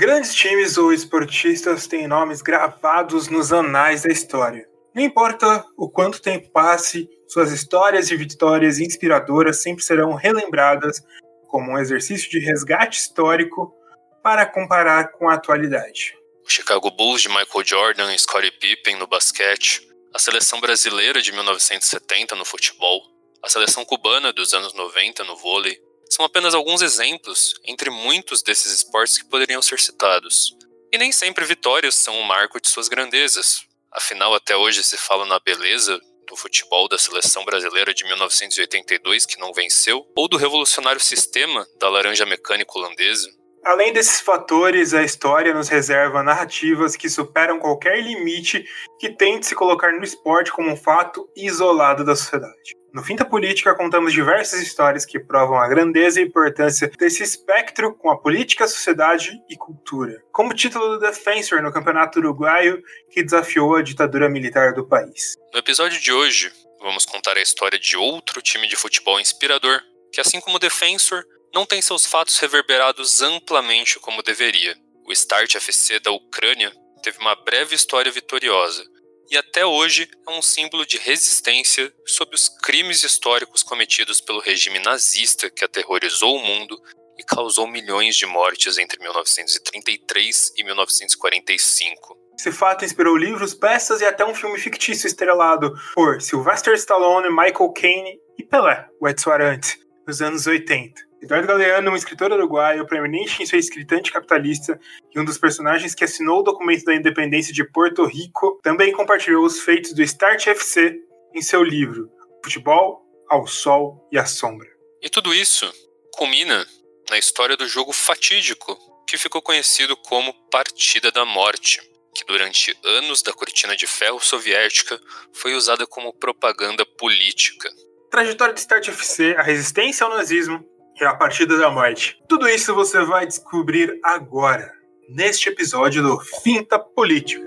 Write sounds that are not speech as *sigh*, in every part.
Grandes times ou esportistas têm nomes gravados nos anais da história. Não importa o quanto tempo passe, suas histórias e vitórias inspiradoras sempre serão relembradas como um exercício de resgate histórico para comparar com a atualidade. Chicago Bulls de Michael Jordan e Scottie Pippen no basquete, a seleção brasileira de 1970 no futebol, a seleção cubana dos anos 90 no vôlei, são apenas alguns exemplos entre muitos desses esportes que poderiam ser citados. E nem sempre vitórias são um marco de suas grandezas. Afinal, até hoje se fala na beleza do futebol da seleção brasileira de 1982 que não venceu, ou do revolucionário sistema da laranja mecânica holandesa. Além desses fatores, a história nos reserva narrativas que superam qualquer limite que tente se colocar no esporte como um fato isolado da sociedade. No Finta Política, contamos diversas histórias que provam a grandeza e importância desse espectro com a política, sociedade e cultura. Como título do Defensor no Campeonato Uruguaio, que desafiou a ditadura militar do país. No episódio de hoje, vamos contar a história de outro time de futebol inspirador, que, assim como o Defensor, não tem seus fatos reverberados amplamente como deveria. O Start FC da Ucrânia teve uma breve história vitoriosa e até hoje é um símbolo de resistência sob os crimes históricos cometidos pelo regime nazista que aterrorizou o mundo e causou milhões de mortes entre 1933 e 1945. Esse fato inspirou livros, peças e até um filme fictício estrelado por Sylvester Stallone, Michael Caine e Pelé, o Edson Arantes, nos anos 80. Eduardo Galeano, um escritor uruguaio proeminente em sua escrita anticapitalista e um dos personagens que assinou o documento da independência de Porto Rico, também compartilhou os feitos do Start FC em seu livro Futebol, ao Sol e à Sombra. E tudo isso culmina na história do jogo fatídico que ficou conhecido como Partida da Morte, que durante anos da cortina de ferro soviética foi usada como propaganda política. Trajetória do Start FC, a resistência ao nazismo, é a partida da morte. Tudo isso você vai descobrir agora, neste episódio do Finta Política.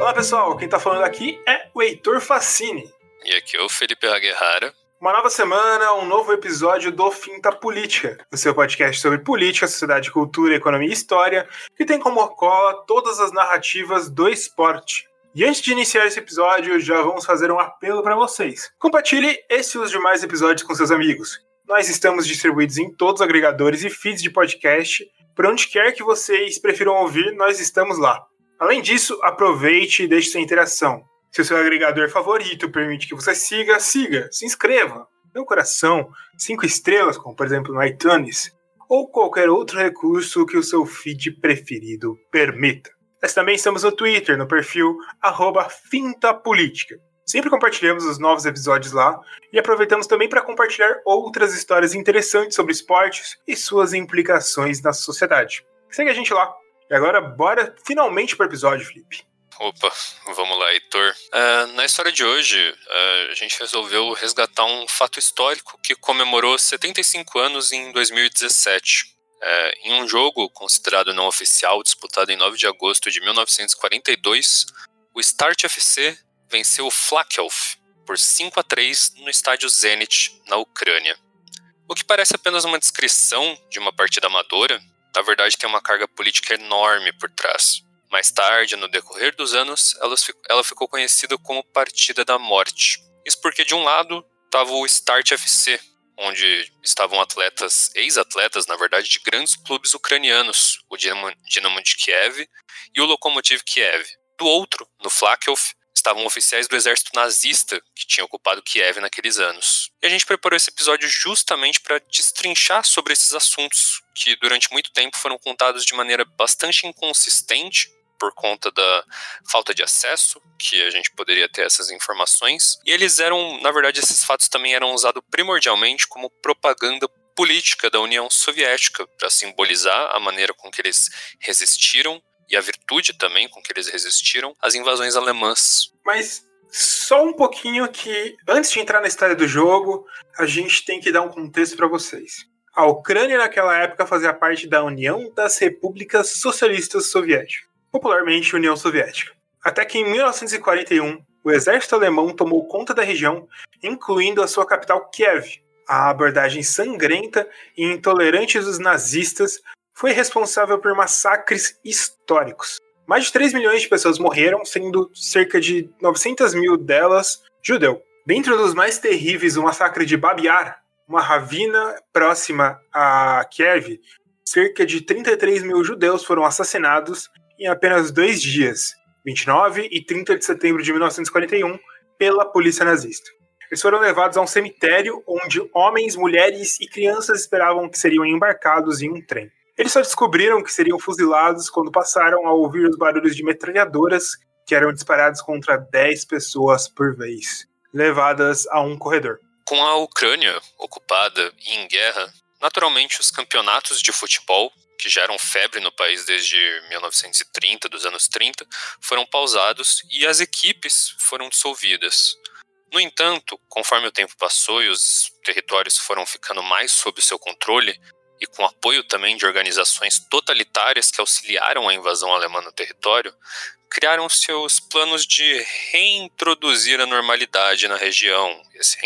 Olá pessoal, quem está falando aqui é o Heitor Facini. E aqui é o Felipe Aguerrara. Uma nova semana, um novo episódio do Finta Política, o seu podcast sobre política, sociedade, cultura, economia e história, que tem como cola todas as narrativas do esporte. E antes de iniciar esse episódio, já vamos fazer um apelo para vocês. Compartilhe esse e os demais episódios com seus amigos. Nós estamos distribuídos em todos os agregadores e feeds de podcast. Por onde quer que vocês prefiram ouvir, nós estamos lá. Além disso, aproveite e deixe sua interação. Se o seu agregador favorito permite que você siga, siga, se inscreva, um coração, cinco estrelas, como por exemplo no iTunes, ou qualquer outro recurso que o seu feed preferido permita. Nós também estamos no Twitter, no perfil FintaPolítica. Sempre compartilhamos os novos episódios lá e aproveitamos também para compartilhar outras histórias interessantes sobre esportes e suas implicações na sociedade. Segue a gente lá. E agora, bora finalmente para o episódio, Felipe. Opa, vamos lá, Heitor. Uh, na história de hoje, uh, a gente resolveu resgatar um fato histórico que comemorou 75 anos em 2017. Uh, é, em um jogo considerado não oficial, disputado em 9 de agosto de 1942, o Start FC venceu o Flakelf por 5 a 3 no estádio Zenit, na Ucrânia. O que parece apenas uma descrição de uma partida amadora, na verdade tem uma carga política enorme por trás. Mais tarde, no decorrer dos anos, ela ficou conhecida como Partida da Morte. Isso porque, de um lado, estava o Start FC, onde estavam atletas, ex-atletas, na verdade, de grandes clubes ucranianos, o Dinamo, de Kiev e o Lokomotiv Kiev. Do outro, no Flakelf, estavam oficiais do exército nazista que tinha ocupado Kiev naqueles anos. E a gente preparou esse episódio justamente para destrinchar sobre esses assuntos que durante muito tempo foram contados de maneira bastante inconsistente por conta da falta de acesso que a gente poderia ter essas informações. E eles eram, na verdade, esses fatos também eram usados primordialmente como propaganda política da União Soviética para simbolizar a maneira com que eles resistiram e a virtude também com que eles resistiram às invasões alemãs. Mas só um pouquinho que antes de entrar na história do jogo, a gente tem que dar um contexto para vocês. A Ucrânia naquela época fazia parte da União das Repúblicas Socialistas Soviéticas, popularmente União Soviética. Até que em 1941, o exército alemão tomou conta da região, incluindo a sua capital Kiev. A abordagem sangrenta e intolerante dos nazistas foi responsável por massacres históricos. Mais de 3 milhões de pessoas morreram, sendo cerca de 900 mil delas judeu. Dentro dos mais terríveis, o massacre de Babiar, uma ravina próxima a Kiev, cerca de 33 mil judeus foram assassinados em apenas dois dias, 29 e 30 de setembro de 1941, pela polícia nazista. Eles foram levados a um cemitério onde homens, mulheres e crianças esperavam que seriam embarcados em um trem. Eles só descobriram que seriam fuzilados quando passaram a ouvir os barulhos de metralhadoras que eram disparados contra 10 pessoas por vez, levadas a um corredor. Com a Ucrânia ocupada e em guerra, naturalmente os campeonatos de futebol, que já eram febre no país desde 1930, dos anos 30, foram pausados e as equipes foram dissolvidas. No entanto, conforme o tempo passou e os territórios foram ficando mais sob seu controle, e com apoio também de organizações totalitárias que auxiliaram a invasão alemã no território, criaram seus planos de reintroduzir a normalidade na região, esse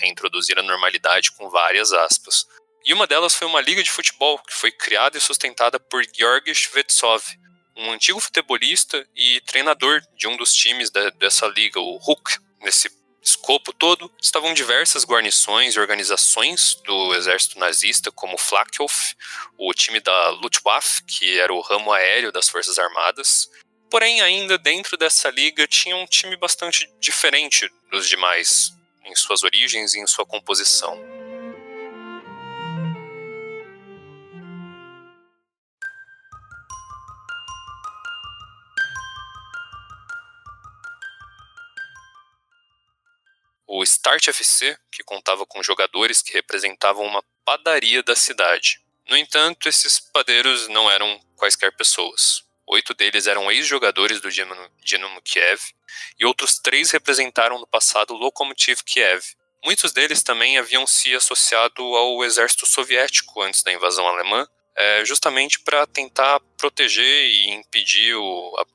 reintroduzir a normalidade com várias aspas. E uma delas foi uma liga de futebol que foi criada e sustentada por Georgi Shvetsov, um antigo futebolista e treinador de um dos times da, dessa liga, o Huk, nesse escopo todo estavam diversas guarnições e organizações do exército nazista, como o o time da Luftwaffe, que era o ramo aéreo das Forças Armadas. Porém, ainda dentro dessa liga tinha um time bastante diferente dos demais, em suas origens e em sua composição. Start FC, que contava com jogadores que representavam uma padaria da cidade. No entanto, esses padeiros não eram quaisquer pessoas. Oito deles eram ex-jogadores do Dinamo Kiev e outros três representaram no passado o Lokomotiv Kiev. Muitos deles também haviam se associado ao exército soviético antes da invasão alemã, é, justamente para tentar proteger e impedir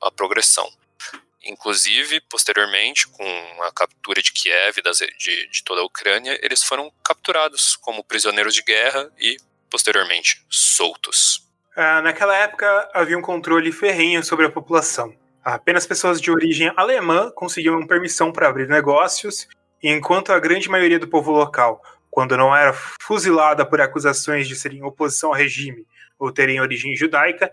a progressão. Inclusive, posteriormente, com a captura de Kiev das, de, de toda a Ucrânia, eles foram capturados como prisioneiros de guerra e, posteriormente, soltos. Ah, naquela época, havia um controle ferrenho sobre a população. Apenas pessoas de origem alemã conseguiam permissão para abrir negócios, enquanto a grande maioria do povo local, quando não era fuzilada por acusações de serem oposição ao regime ou terem origem judaica,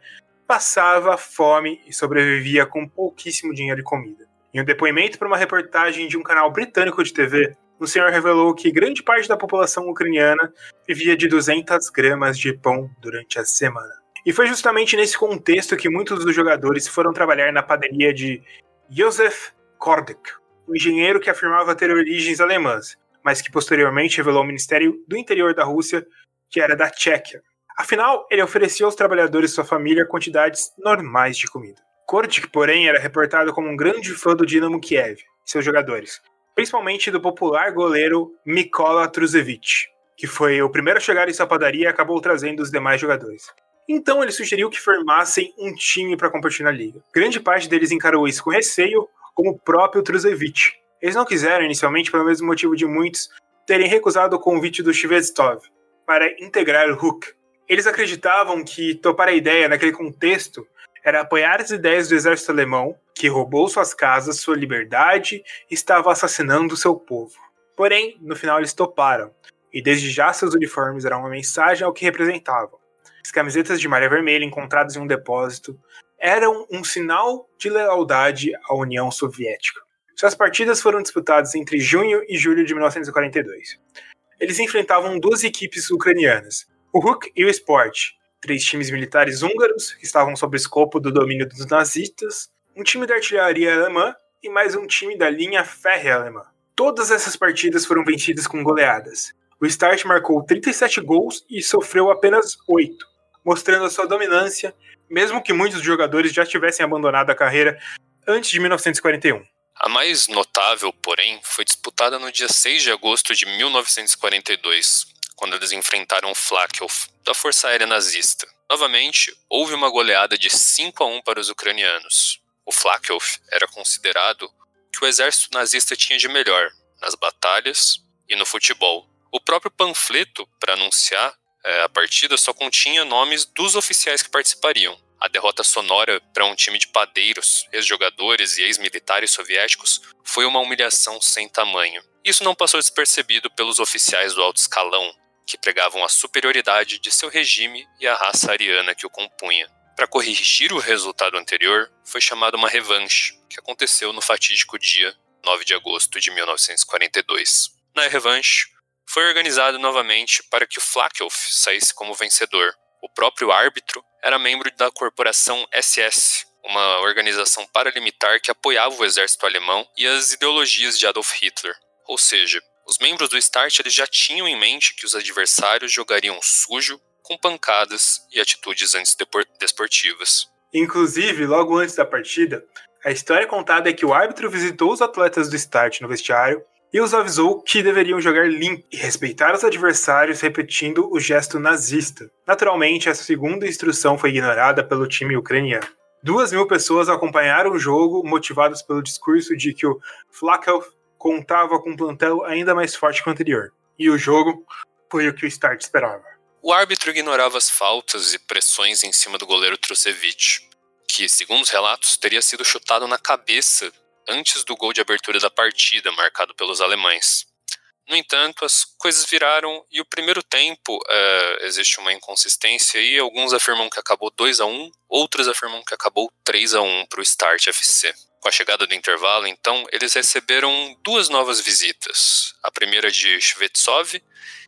passava fome e sobrevivia com pouquíssimo dinheiro e comida. Em um depoimento para uma reportagem de um canal britânico de TV, o senhor revelou que grande parte da população ucraniana vivia de 200 gramas de pão durante a semana. E foi justamente nesse contexto que muitos dos jogadores foram trabalhar na padaria de Josef Kordek, um engenheiro que afirmava ter origens alemãs, mas que posteriormente revelou ao Ministério do Interior da Rússia que era da Tchequia. Afinal, ele oferecia aos trabalhadores de sua família quantidades normais de comida. Kordik, porém, era reportado como um grande fã do Dinamo Kiev e seus jogadores, principalmente do popular goleiro Mikola Truzevich, que foi o primeiro a chegar em sua padaria e acabou trazendo os demais jogadores. Então ele sugeriu que formassem um time para competir na liga. Grande parte deles encarou isso com receio, como o próprio Truzevich. Eles não quiseram inicialmente pelo mesmo motivo de muitos terem recusado o convite do Shvetsov para integrar o Hulk, eles acreditavam que topar a ideia naquele contexto era apoiar as ideias do exército alemão, que roubou suas casas, sua liberdade e estava assassinando seu povo. Porém, no final eles toparam, e desde já seus uniformes eram uma mensagem ao que representavam. As camisetas de malha vermelha encontradas em um depósito eram um sinal de lealdade à União Soviética. Suas partidas foram disputadas entre junho e julho de 1942. Eles enfrentavam duas equipes ucranianas, o Huk e o Sport, três times militares húngaros que estavam sob o escopo do domínio dos nazistas, um time da artilharia alemã e mais um time da linha férrea alemã. Todas essas partidas foram vencidas com goleadas. O Start marcou 37 gols e sofreu apenas 8, mostrando a sua dominância, mesmo que muitos jogadores já tivessem abandonado a carreira antes de 1941. A mais notável, porém, foi disputada no dia 6 de agosto de 1942, quando eles enfrentaram o Flakel, da Força Aérea Nazista. Novamente, houve uma goleada de 5 a 1 para os ucranianos. O Flakel era considerado que o exército nazista tinha de melhor nas batalhas e no futebol. O próprio panfleto para anunciar é, a partida só continha nomes dos oficiais que participariam. A derrota sonora para um time de padeiros, ex-jogadores e ex-militares soviéticos foi uma humilhação sem tamanho. Isso não passou despercebido pelos oficiais do alto escalão, que pregavam a superioridade de seu regime e a raça ariana que o compunha. Para corrigir o resultado anterior, foi chamada uma revanche, que aconteceu no fatídico dia 9 de agosto de 1942. Na revanche, foi organizado novamente para que o Flakelf saísse como vencedor. O próprio árbitro era membro da corporação SS, uma organização paramilitar que apoiava o exército alemão e as ideologias de Adolf Hitler. Ou seja, os membros do Start eles já tinham em mente que os adversários jogariam sujo, com pancadas e atitudes antidesportivas. Inclusive, logo antes da partida, a história contada é que o árbitro visitou os atletas do Start no vestiário e os avisou que deveriam jogar limpo e respeitar os adversários, repetindo o gesto nazista. Naturalmente, essa segunda instrução foi ignorada pelo time ucraniano. Duas mil pessoas acompanharam o jogo, motivadas pelo discurso de que o Flakov contava com um plantel ainda mais forte que o anterior. E o jogo foi o que o Start esperava. O árbitro ignorava as faltas e pressões em cima do goleiro Trucevic, que, segundo os relatos, teria sido chutado na cabeça antes do gol de abertura da partida, marcado pelos alemães. No entanto, as coisas viraram e o primeiro tempo uh, existe uma inconsistência e alguns afirmam que acabou 2 a 1 outros afirmam que acabou 3 a 1 para o Start FC. Com a chegada do intervalo, então, eles receberam duas novas visitas. A primeira de Shvetsov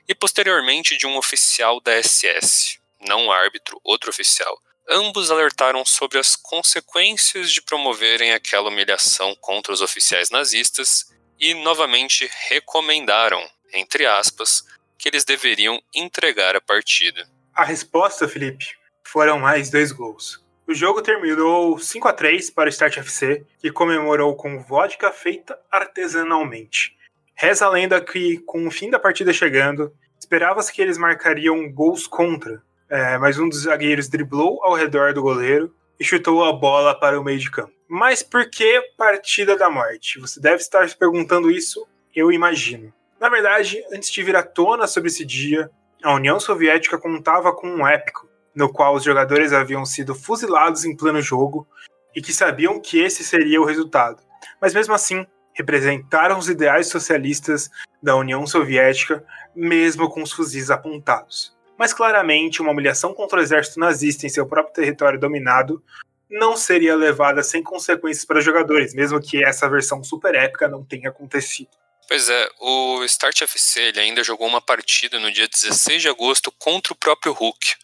e posteriormente de um oficial da SS, não um árbitro, outro oficial, Ambos alertaram sobre as consequências de promoverem aquela humilhação contra os oficiais nazistas e novamente recomendaram, entre aspas, que eles deveriam entregar a partida. A resposta, Felipe, foram mais dois gols. O jogo terminou 5 a 3 para o Start FC, que comemorou com vodka feita artesanalmente. Reza a lenda que, com o fim da partida chegando, esperava-se que eles marcariam gols contra, é, mas um dos zagueiros driblou ao redor do goleiro e chutou a bola para o meio de campo. Mas por que partida da morte? Você deve estar se perguntando isso, eu imagino. Na verdade, antes de vir à tona sobre esse dia, a União Soviética contava com um épico, no qual os jogadores haviam sido fuzilados em pleno jogo e que sabiam que esse seria o resultado. Mas mesmo assim, representaram os ideais socialistas da União Soviética, mesmo com os fuzis apontados mas claramente uma humilhação contra o exército nazista em seu próprio território dominado não seria levada sem consequências para os jogadores, mesmo que essa versão super épica não tenha acontecido. Pois é, o Start FC ainda jogou uma partida no dia 16 de agosto contra o próprio Hulk,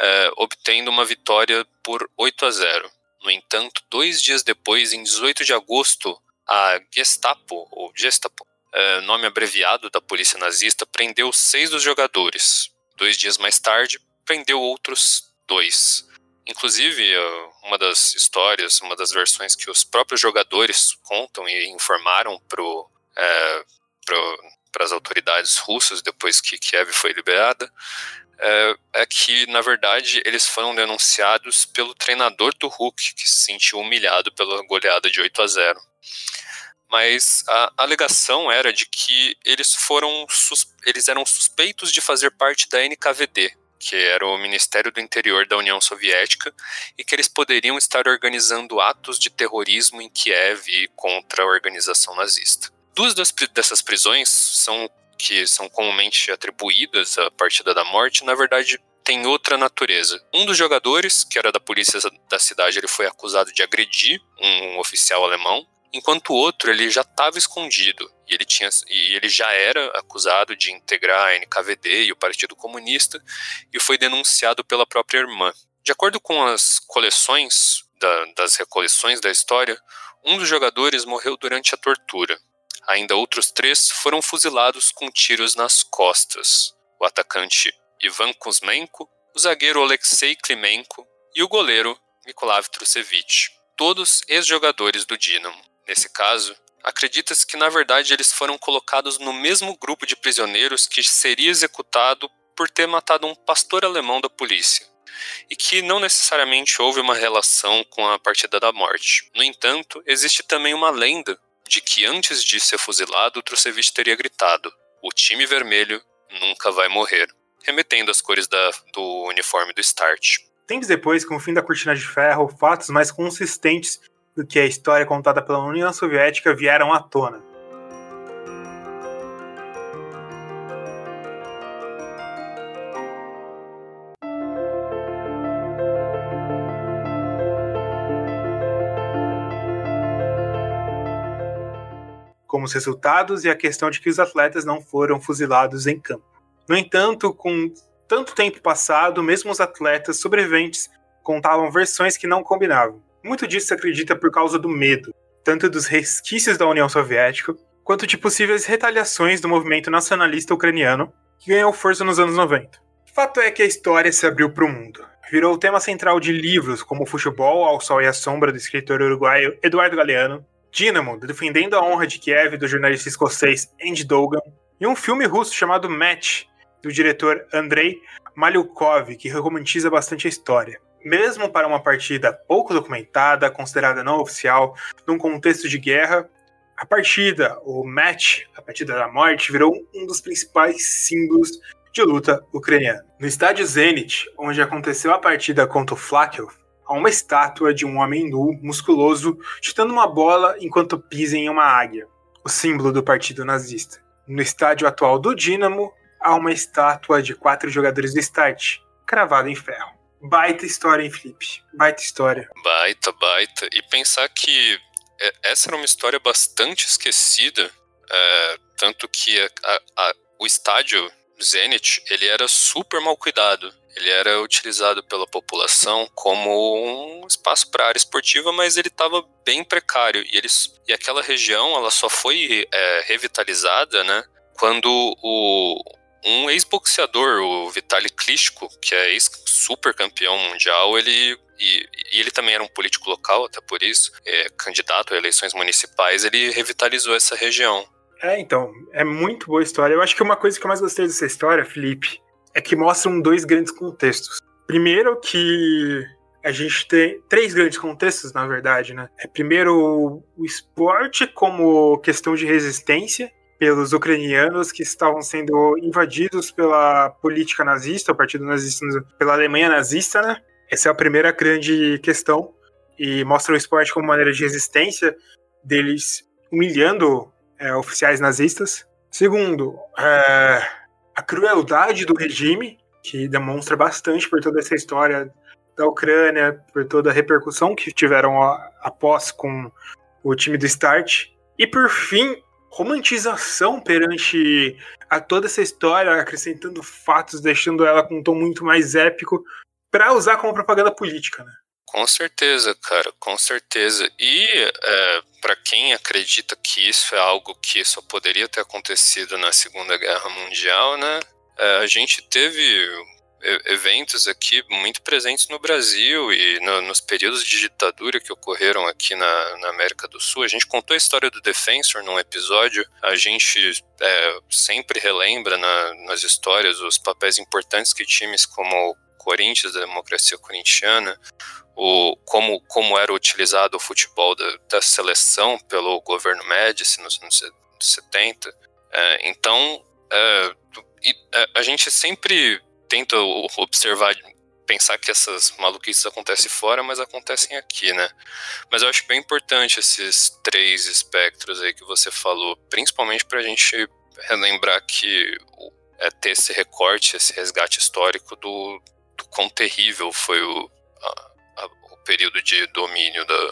é, obtendo uma vitória por 8 a 0. No entanto, dois dias depois, em 18 de agosto, a Gestapo, ou Gestapo, é, nome abreviado da polícia nazista, prendeu seis dos jogadores. Dois dias mais tarde, prendeu outros dois. Inclusive, eh, uma das histórias, uma das versões que os próprios jogadores contam e informaram para é, as autoridades russas depois que Kiev foi liberada, é, é, que, na verdade, eles foram denunciados pelo treinador do Hulk, que se sentiu humilhado pela goleada de 8 a 0 mas a alegação era de que eles foram eles eram suspeitos de fazer parte da NKVD, que era o Ministério do Interior da União Soviética, e que eles poderiam estar organizando atos de terrorismo em Kiev contra a organização nazista. Duas dessas prisões são que são comumente atribuídas à partida da morte, na verdade tem outra natureza. Um dos jogadores, que era da polícia da cidade, ele foi acusado de agredir um oficial alemão enquanto o outro ele já estava escondido e ele tinha e ele já era acusado de integrar a NKVD e o Partido Comunista e foi denunciado pela própria irmã. De acordo com as coleções da, das recoleções da história, um dos jogadores morreu durante a tortura. Ainda outros três foram fuzilados com tiros nas costas. O atacante Ivan Kuzmenko, o zagueiro Alexei Klimenko e o goleiro Nikolav Trucevic, todos ex-jogadores do Dinamo. Nesse caso, acredita-se que na verdade eles foram colocados no mesmo grupo de prisioneiros que seria executado por ter matado um pastor alemão da polícia, e que não necessariamente houve uma relação com a partida da morte. No entanto, existe também uma lenda de que antes de ser fuzilado, Trucevich teria gritado: O time vermelho nunca vai morrer, remetendo às cores da, do uniforme do Start. Tempos depois, com o fim da cortina de ferro, fatos mais consistentes do que a história contada pela União Soviética vieram à tona. Como os resultados e a questão de que os atletas não foram fuzilados em campo. No entanto, com tanto tempo passado, mesmo os atletas sobreviventes contavam versões que não combinavam. Muito disso se acredita por causa do medo, tanto dos resquícios da União Soviética, quanto de possíveis retaliações do movimento nacionalista ucraniano, que ganhou força nos anos 90. Fato é que a história se abriu para o mundo. Virou o tema central de livros como Futebol, Ao Sol e à Sombra, do escritor uruguaio Eduardo Galeano, Dynamo, defendendo a honra de Kiev, do jornalista escocês Andy Dogan, e um filme russo chamado Match, do diretor Andrei Malyukov, que romantiza bastante a história mesmo para uma partida pouco documentada, considerada não oficial, num contexto de guerra, a partida, o match, a partida da morte, virou um dos principais símbolos de luta ucraniana. No estádio Zenit, onde aconteceu a partida contra o Flakov, há uma estátua de um homem nu, musculoso, chutando uma bola enquanto pisa em uma águia, o símbolo do partido nazista. No estádio atual do Dinamo, há uma estátua de quatro jogadores do Start, cravada em ferro. Baita história, hein, Felipe? Baita história. Baita, baita. E pensar que é, essa era uma história bastante esquecida, é, tanto que a, a, o estádio Zenit, ele era super mal cuidado. Ele era utilizado pela população como um espaço para área esportiva, mas ele estava bem precário. E, eles, e aquela região ela só foi é, revitalizada né, quando o, um ex-boxeador, o Vitaly Klitschko, que é ex-super campeão mundial, ele e, e, ele também era um político local, até por isso, é, candidato a eleições municipais, ele revitalizou essa região. É, então, é muito boa história. Eu acho que uma coisa que eu mais gostei dessa história, Felipe, é que mostram dois grandes contextos. Primeiro que a gente tem três grandes contextos, na verdade, né? É primeiro o esporte como questão de resistência, pelos ucranianos que estavam sendo invadidos pela política nazista, o partido nazista, pela Alemanha nazista, né? Essa é a primeira grande questão e mostra o esporte como maneira de resistência deles humilhando é, oficiais nazistas. Segundo, é, a crueldade do regime, que demonstra bastante por toda essa história da Ucrânia, por toda a repercussão que tiveram após com o time do Start. E por fim, romantização perante a toda essa história, acrescentando fatos, deixando ela com um tom muito mais épico, para usar como propaganda política, né? Com certeza, cara, com certeza. E é, para quem acredita que isso é algo que só poderia ter acontecido na Segunda Guerra Mundial, né? É, a gente teve eventos aqui muito presentes no Brasil e no, nos períodos de ditadura que ocorreram aqui na, na, América do Sul. A gente contou a história do Defensor num episódio. A gente é, sempre relembra na, nas histórias os papéis importantes que times como Corinthians, a democracia corintiana, o, como, como era utilizado o futebol da, da seleção pelo governo Médici nos anos 70. É, então, é, é, a gente sempre tenta observar, pensar que essas maluquices acontecem fora, mas acontecem aqui, né? Mas eu acho bem importante esses três espectros aí que você falou, principalmente para a gente relembrar que é ter esse recorte, esse resgate histórico do, do quão terrível foi o, a, a, o período de domínio da,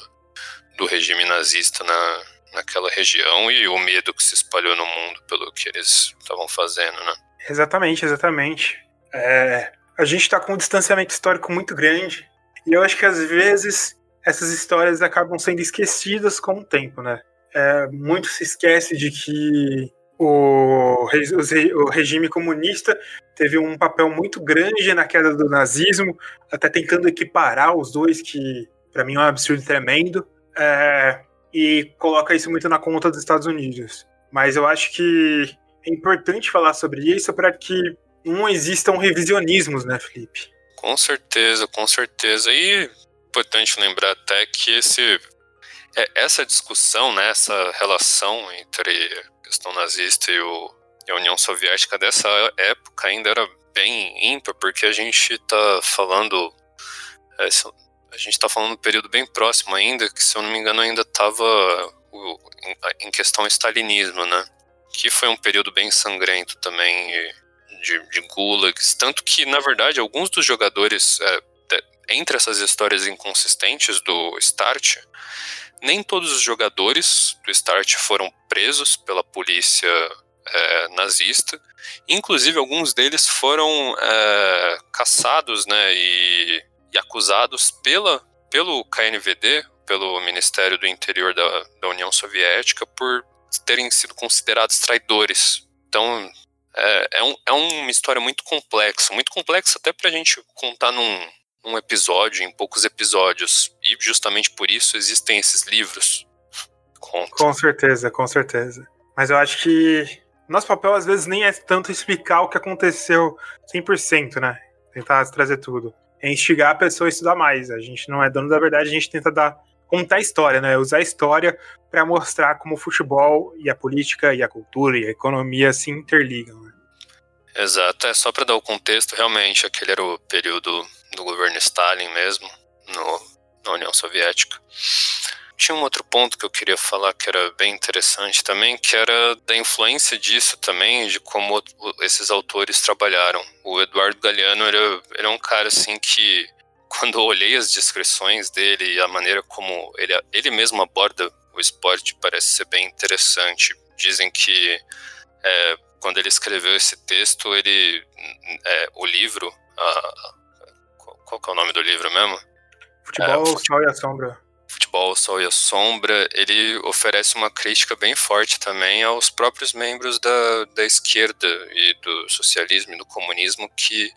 do regime nazista na, naquela região e o medo que se espalhou no mundo pelo que eles estavam fazendo, né? Exatamente, exatamente. É, a gente está com um distanciamento histórico muito grande e eu acho que às vezes essas histórias acabam sendo esquecidas com o tempo, né? É, muito se esquece de que o, o, regime comunista teve um papel muito grande na queda do nazismo, até tentando equiparar os dois, que para mim é um absurdo tremendo. É, e coloca isso muito na conta dos Estados Unidos. Mas eu acho que é importante falar sobre isso para que não existam revisionismos, né, Felipe? Com certeza, com certeza. E importante lembrar até que esse é, essa discussão, né, essa relação entre questão nazista e, o, e a União Soviética dessa época ainda era bem ímpar, porque a gente está falando. É, a gente está falando um período bem próximo ainda, que se eu não me engano ainda estava em questão stalinismo, né? Que foi um período bem sangrento também de, de gulags, tanto que na verdade alguns dos jogadores é, entre essas histórias inconsistentes do Start, nem todos os jogadores do Start foram presos pela polícia é, nazista. Inclusive, alguns deles foram é, caçados né, e, e, acusados pela, pelo KNVD, pelo Ministério do Interior da, da União Soviética, por terem sido considerados traidores. Então, é, é, um, é uma história muito complexa, muito complexa até para a gente contar num, num episódio, em poucos episódios. E justamente por isso existem esses livros. Conta. Com certeza, com certeza. Mas eu acho que nosso papel às vezes nem é tanto explicar o que aconteceu 100%, né? Tentar trazer tudo. É instigar a pessoa a estudar mais. A gente não é dono da verdade, a gente tenta dar contar a história, né? Usar a história para mostrar como o futebol e a política e a cultura e a economia se interligam. Exato, é só para dar o contexto, realmente, aquele era o período do governo Stalin mesmo, no, na União Soviética tinha um outro ponto que eu queria falar que era bem interessante também, que era da influência disso também, de como esses autores trabalharam. O Eduardo Galeano era, era um cara assim que, *laughs* quando eu olhei as descrições dele e a maneira como ele, ele mesmo aborda o esporte, parece ser bem interessante. Dizem que é, quando ele escreveu esse texto, ele é, o livro, a, qual, qual é o nome do livro mesmo? Futebol, é, Sol e a Sombra futebol, Sol e a Sombra, ele oferece uma crítica bem forte também aos próprios membros da, da esquerda e do socialismo e do comunismo que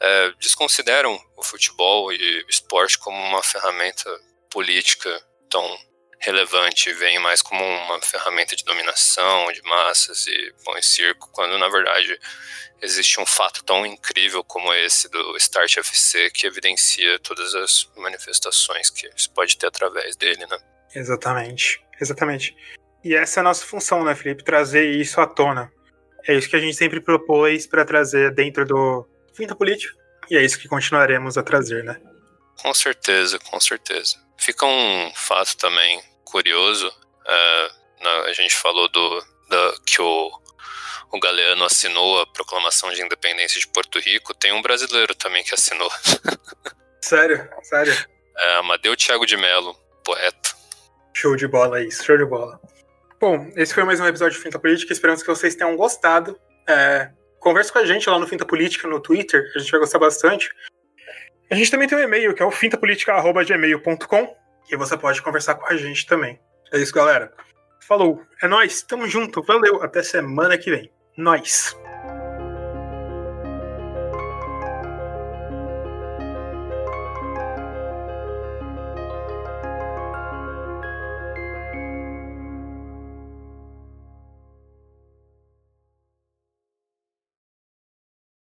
é, desconsideram o futebol e o esporte como uma ferramenta política tão relevante, veem mais como uma ferramenta de dominação de massas e pão e circo, quando na verdade existe um fato tão incrível como esse do Start FC que evidencia todas as manifestações que se pode ter através dele, né? Exatamente, exatamente. E essa é a nossa função, né, Felipe? Trazer isso à tona. É isso que a gente sempre propôs para trazer dentro do Finta Político, e é isso que continuaremos a trazer, né? Com certeza, com certeza. Fica um fato também curioso. Uh, na, a gente falou do da, que o o Galeano assinou a proclamação de independência de Porto Rico, tem um brasileiro também que assinou. *laughs* Sério? Sério? É, Amadeu Thiago de Melo, poeta. Show de bola isso, show de bola. Bom, esse foi mais um episódio de Finta Política, esperamos que vocês tenham gostado. É, converse com a gente lá no Finta Política, no Twitter, a gente vai gostar bastante. A gente também tem um e-mail, que é o fintapolitica.gmail.com, e você pode conversar com a gente também. É isso, galera. Falou, é nós, tamo junto, valeu, até semana que vem. Nós.